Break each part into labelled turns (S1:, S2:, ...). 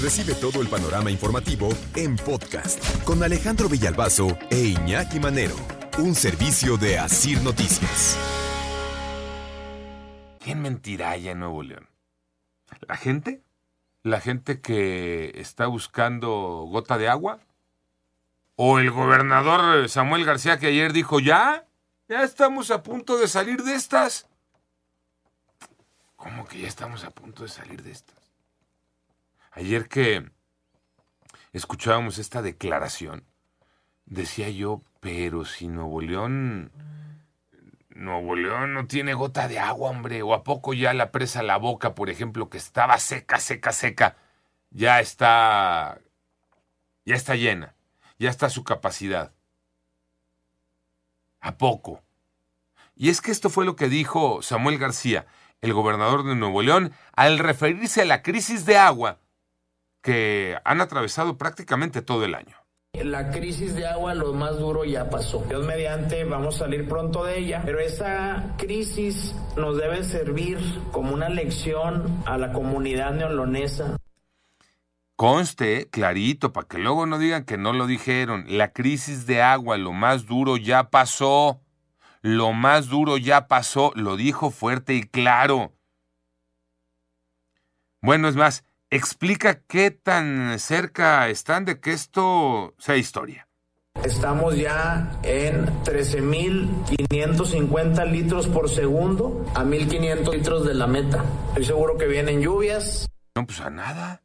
S1: Recibe todo el panorama informativo en podcast con Alejandro Villalbazo e Iñaki Manero. Un servicio de Asir Noticias.
S2: ¿Quién mentirá allá en Nuevo León? ¿La gente? ¿La gente que está buscando gota de agua? ¿O el gobernador Samuel García que ayer dijo, ya, ya estamos a punto de salir de estas? ¿Cómo que ya estamos a punto de salir de estas? Ayer que escuchábamos esta declaración, decía yo, pero si Nuevo León... Nuevo León no tiene gota de agua, hombre. ¿O a poco ya la presa La Boca, por ejemplo, que estaba seca, seca, seca, ya está... ya está llena? Ya está su capacidad. ¿A poco? Y es que esto fue lo que dijo Samuel García, el gobernador de Nuevo León, al referirse a la crisis de agua que han atravesado prácticamente todo el año.
S3: La crisis de agua, lo más duro ya pasó. Dios mediante, vamos a salir pronto de ella, pero esta crisis nos debe servir como una lección a la comunidad neolonesa.
S2: Conste, clarito, para que luego no digan que no lo dijeron. La crisis de agua, lo más duro ya pasó. Lo más duro ya pasó, lo dijo fuerte y claro. Bueno, es más, explica qué tan cerca están de que esto sea historia.
S3: Estamos ya en 13.550 litros por segundo a 1.500 litros de la meta. Estoy seguro que vienen lluvias.
S2: No, pues a nada.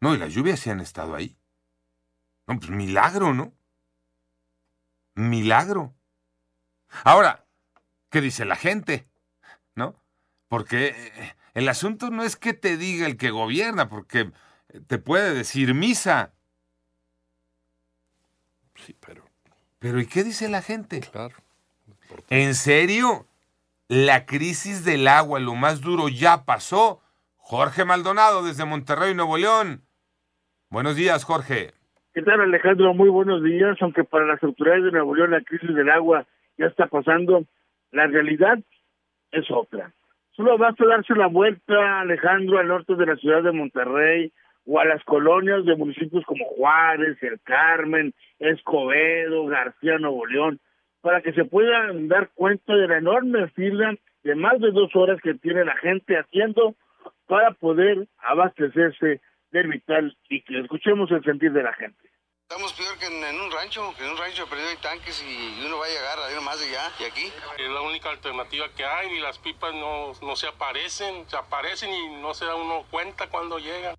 S2: No, y las lluvias sí han estado ahí. No, pues milagro, ¿no? Milagro. Ahora, ¿qué dice la gente? ¿No? Porque eh, el asunto no es que te diga el que gobierna, porque te puede decir misa.
S4: Sí, pero.
S2: Pero ¿y qué dice la gente?
S4: Claro.
S2: ¿En serio? La crisis del agua, lo más duro, ya pasó. Jorge Maldonado desde Monterrey, Nuevo León. Buenos días, Jorge.
S5: ¿Qué tal, Alejandro? Muy buenos días. Aunque para las autoridades de Nuevo León la crisis del agua ya está pasando, la realidad es otra. Solo basta darse la vuelta, Alejandro, al norte de la ciudad de Monterrey o a las colonias de municipios como Juárez, El Carmen, Escobedo, García, Nuevo León, para que se puedan dar cuenta de la enorme fila de más de dos horas que tiene la gente haciendo para poder abastecerse del vital líquido. Escuchemos el sentir de la gente.
S6: Estamos peor que en, en un rancho, que en un rancho perdido hay tanques y uno va a llegar a ir más allá y aquí.
S7: Es la única alternativa que hay y las pipas no, no se aparecen, se aparecen y no se da uno cuenta cuando llegan.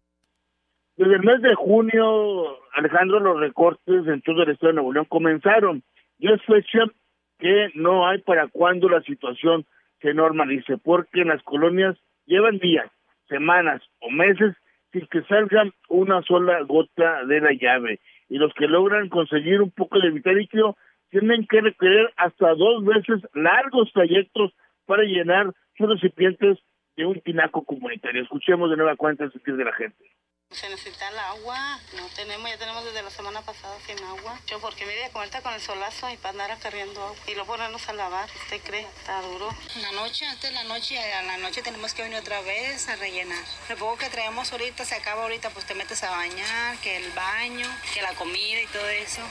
S5: Desde el mes de junio, Alejandro, los recortes en todo el estado de Nuevo León comenzaron. Y es fecha que no hay para cuando la situación se normalice, porque en las colonias llevan días, semanas o meses sin que salga una sola gota de la llave. Y los que logran conseguir un poco de vital líquido tienen que requerir hasta dos veces largos trayectos para llenar sus recipientes de un tinaco comunitario. Escuchemos de nueva cuenta el sentir de la gente.
S8: Se necesita el agua, no tenemos, ya tenemos desde la semana pasada sin agua. Yo porque mire, ahorita con el solazo y para andar acarreando agua y luego ponernos a lavar, ¿usted cree? Está duro.
S9: La noche, antes de la noche, a la noche tenemos que venir otra vez a rellenar. Lo poco que traemos ahorita se acaba ahorita, pues te metes a bañar, que el baño, que la comida y todo eso.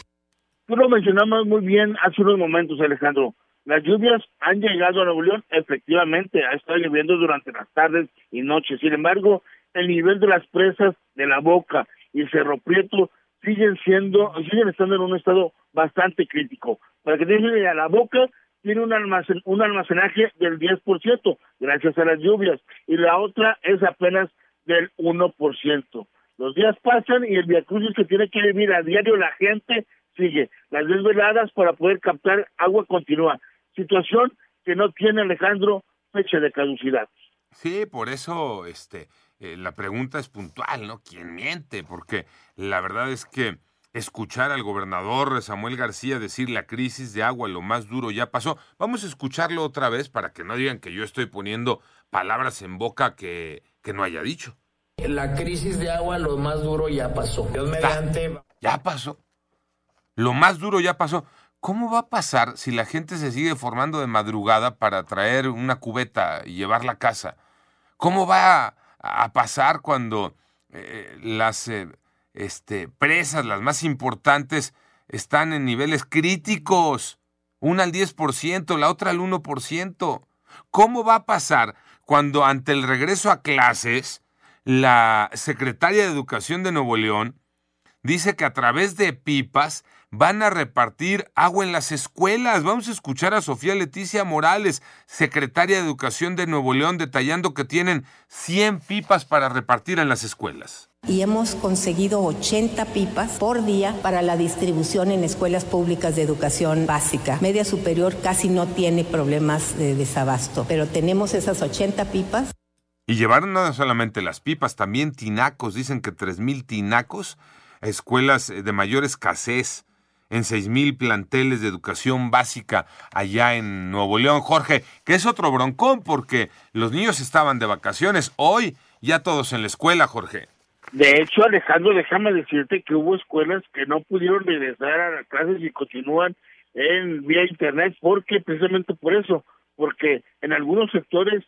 S5: Tú lo mencionamos muy bien hace unos momentos, Alejandro. Las lluvias han llegado a Nuevo León, efectivamente, ha estado lloviendo durante las tardes y noches. Sin embargo, el nivel de las presas de la Boca y Cerro Prieto siguen siendo, siguen estando en un estado bastante crítico. Para que tengan a la Boca tiene un, almacen, un almacenaje del 10% gracias a las lluvias y la otra es apenas del 1%. Los días pasan y el viacrucis que tiene que vivir a diario la gente sigue. Las desveladas para poder captar agua continúa. Situación que no tiene Alejandro fecha de caducidad.
S2: Sí, por eso este eh, la pregunta es puntual, ¿no? ¿Quién miente? Porque la verdad es que escuchar al gobernador Samuel García decir la crisis de agua, lo más duro ya pasó. Vamos a escucharlo otra vez para que no digan que yo estoy poniendo palabras en boca que, que no haya dicho.
S3: La crisis de agua, lo más duro ya pasó. Dios mediante.
S2: Ya pasó. Lo más duro ya pasó. ¿Cómo va a pasar si la gente se sigue formando de madrugada para traer una cubeta y llevarla a casa? ¿Cómo va a, pasar cuando eh, las eh, este, presas, las más importantes, están en niveles críticos? Una al 10%, la otra al 1%. ¿Cómo va a pasar cuando ante el regreso a clases, la secretaria de Educación de Nuevo León dice que a través de pipas van a repartir agua en las escuelas. Vamos a escuchar a Sofía Leticia Morales, secretaria de Educación de Nuevo León, detallando que tienen 100 pipas para repartir en las escuelas.
S4: Y hemos conseguido 80 pipas por día para la distribución en escuelas públicas de educación básica. Media superior casi no tiene problemas de desabasto, pero tenemos esas 80 pipas.
S2: Y llevaron no solamente las pipas, también tinacos, dicen que 3.000 tinacos, escuelas de mayor escasez en seis mil planteles de educación básica allá en Nuevo León, Jorge, que es otro broncón porque los niños estaban de vacaciones, hoy ya todos en la escuela, Jorge.
S5: De hecho, Alejandro, déjame decirte que hubo escuelas que no pudieron regresar a las clases y continúan en vía internet, porque precisamente por eso, porque en algunos sectores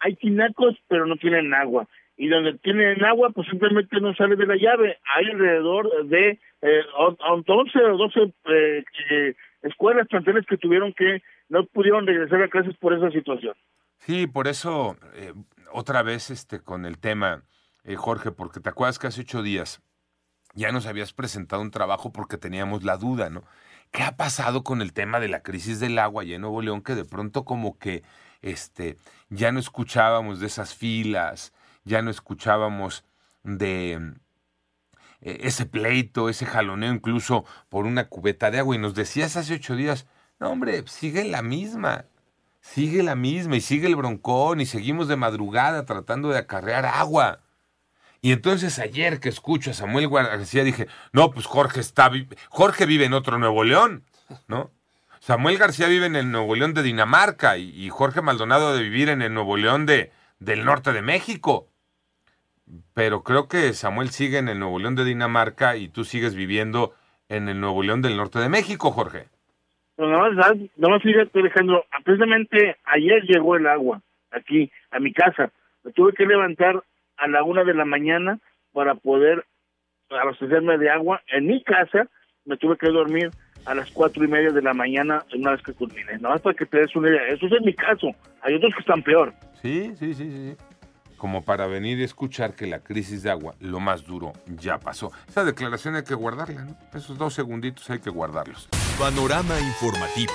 S5: hay tinacos, pero no tienen agua y donde tienen agua, pues simplemente no sale de la llave. Hay alrededor de eh, 11 o 12 eh, escuelas, planteles que tuvieron que, no pudieron regresar a clases por esa situación.
S2: Sí, por eso, eh, otra vez este con el tema, eh, Jorge, porque te acuerdas que hace ocho días ya nos habías presentado un trabajo porque teníamos la duda, ¿no? ¿Qué ha pasado con el tema de la crisis del agua allá en Nuevo León que de pronto como que este ya no escuchábamos de esas filas, ya no escuchábamos de eh, ese pleito, ese jaloneo incluso por una cubeta de agua. Y nos decías hace ocho días, no hombre, sigue la misma, sigue la misma y sigue el broncón y seguimos de madrugada tratando de acarrear agua. Y entonces ayer que escucho a Samuel García dije, no, pues Jorge está, Jorge vive en otro Nuevo León, ¿no? Samuel García vive en el Nuevo León de Dinamarca y, Jorge Maldonado de vivir en el Nuevo León de, del norte de México pero creo que Samuel sigue en el Nuevo León de Dinamarca y tú sigues viviendo en el Nuevo León del norte de México, Jorge.
S5: No, no, no, fíjate, Alejandro, precisamente ayer llegó el agua aquí, a mi casa. Me tuve que levantar a la una de la mañana para poder abastecerme de agua en mi casa. Me tuve que dormir a las cuatro y media de la mañana una vez que culmine. Nada más para que te des una idea. Eso es en mi caso. Hay otros que están peor.
S2: Sí, sí, sí, sí como para venir y escuchar que la crisis de agua, lo más duro, ya pasó. Esa declaración hay que guardarla, ¿no? Esos dos segunditos hay que guardarlos.
S1: Panorama informativo.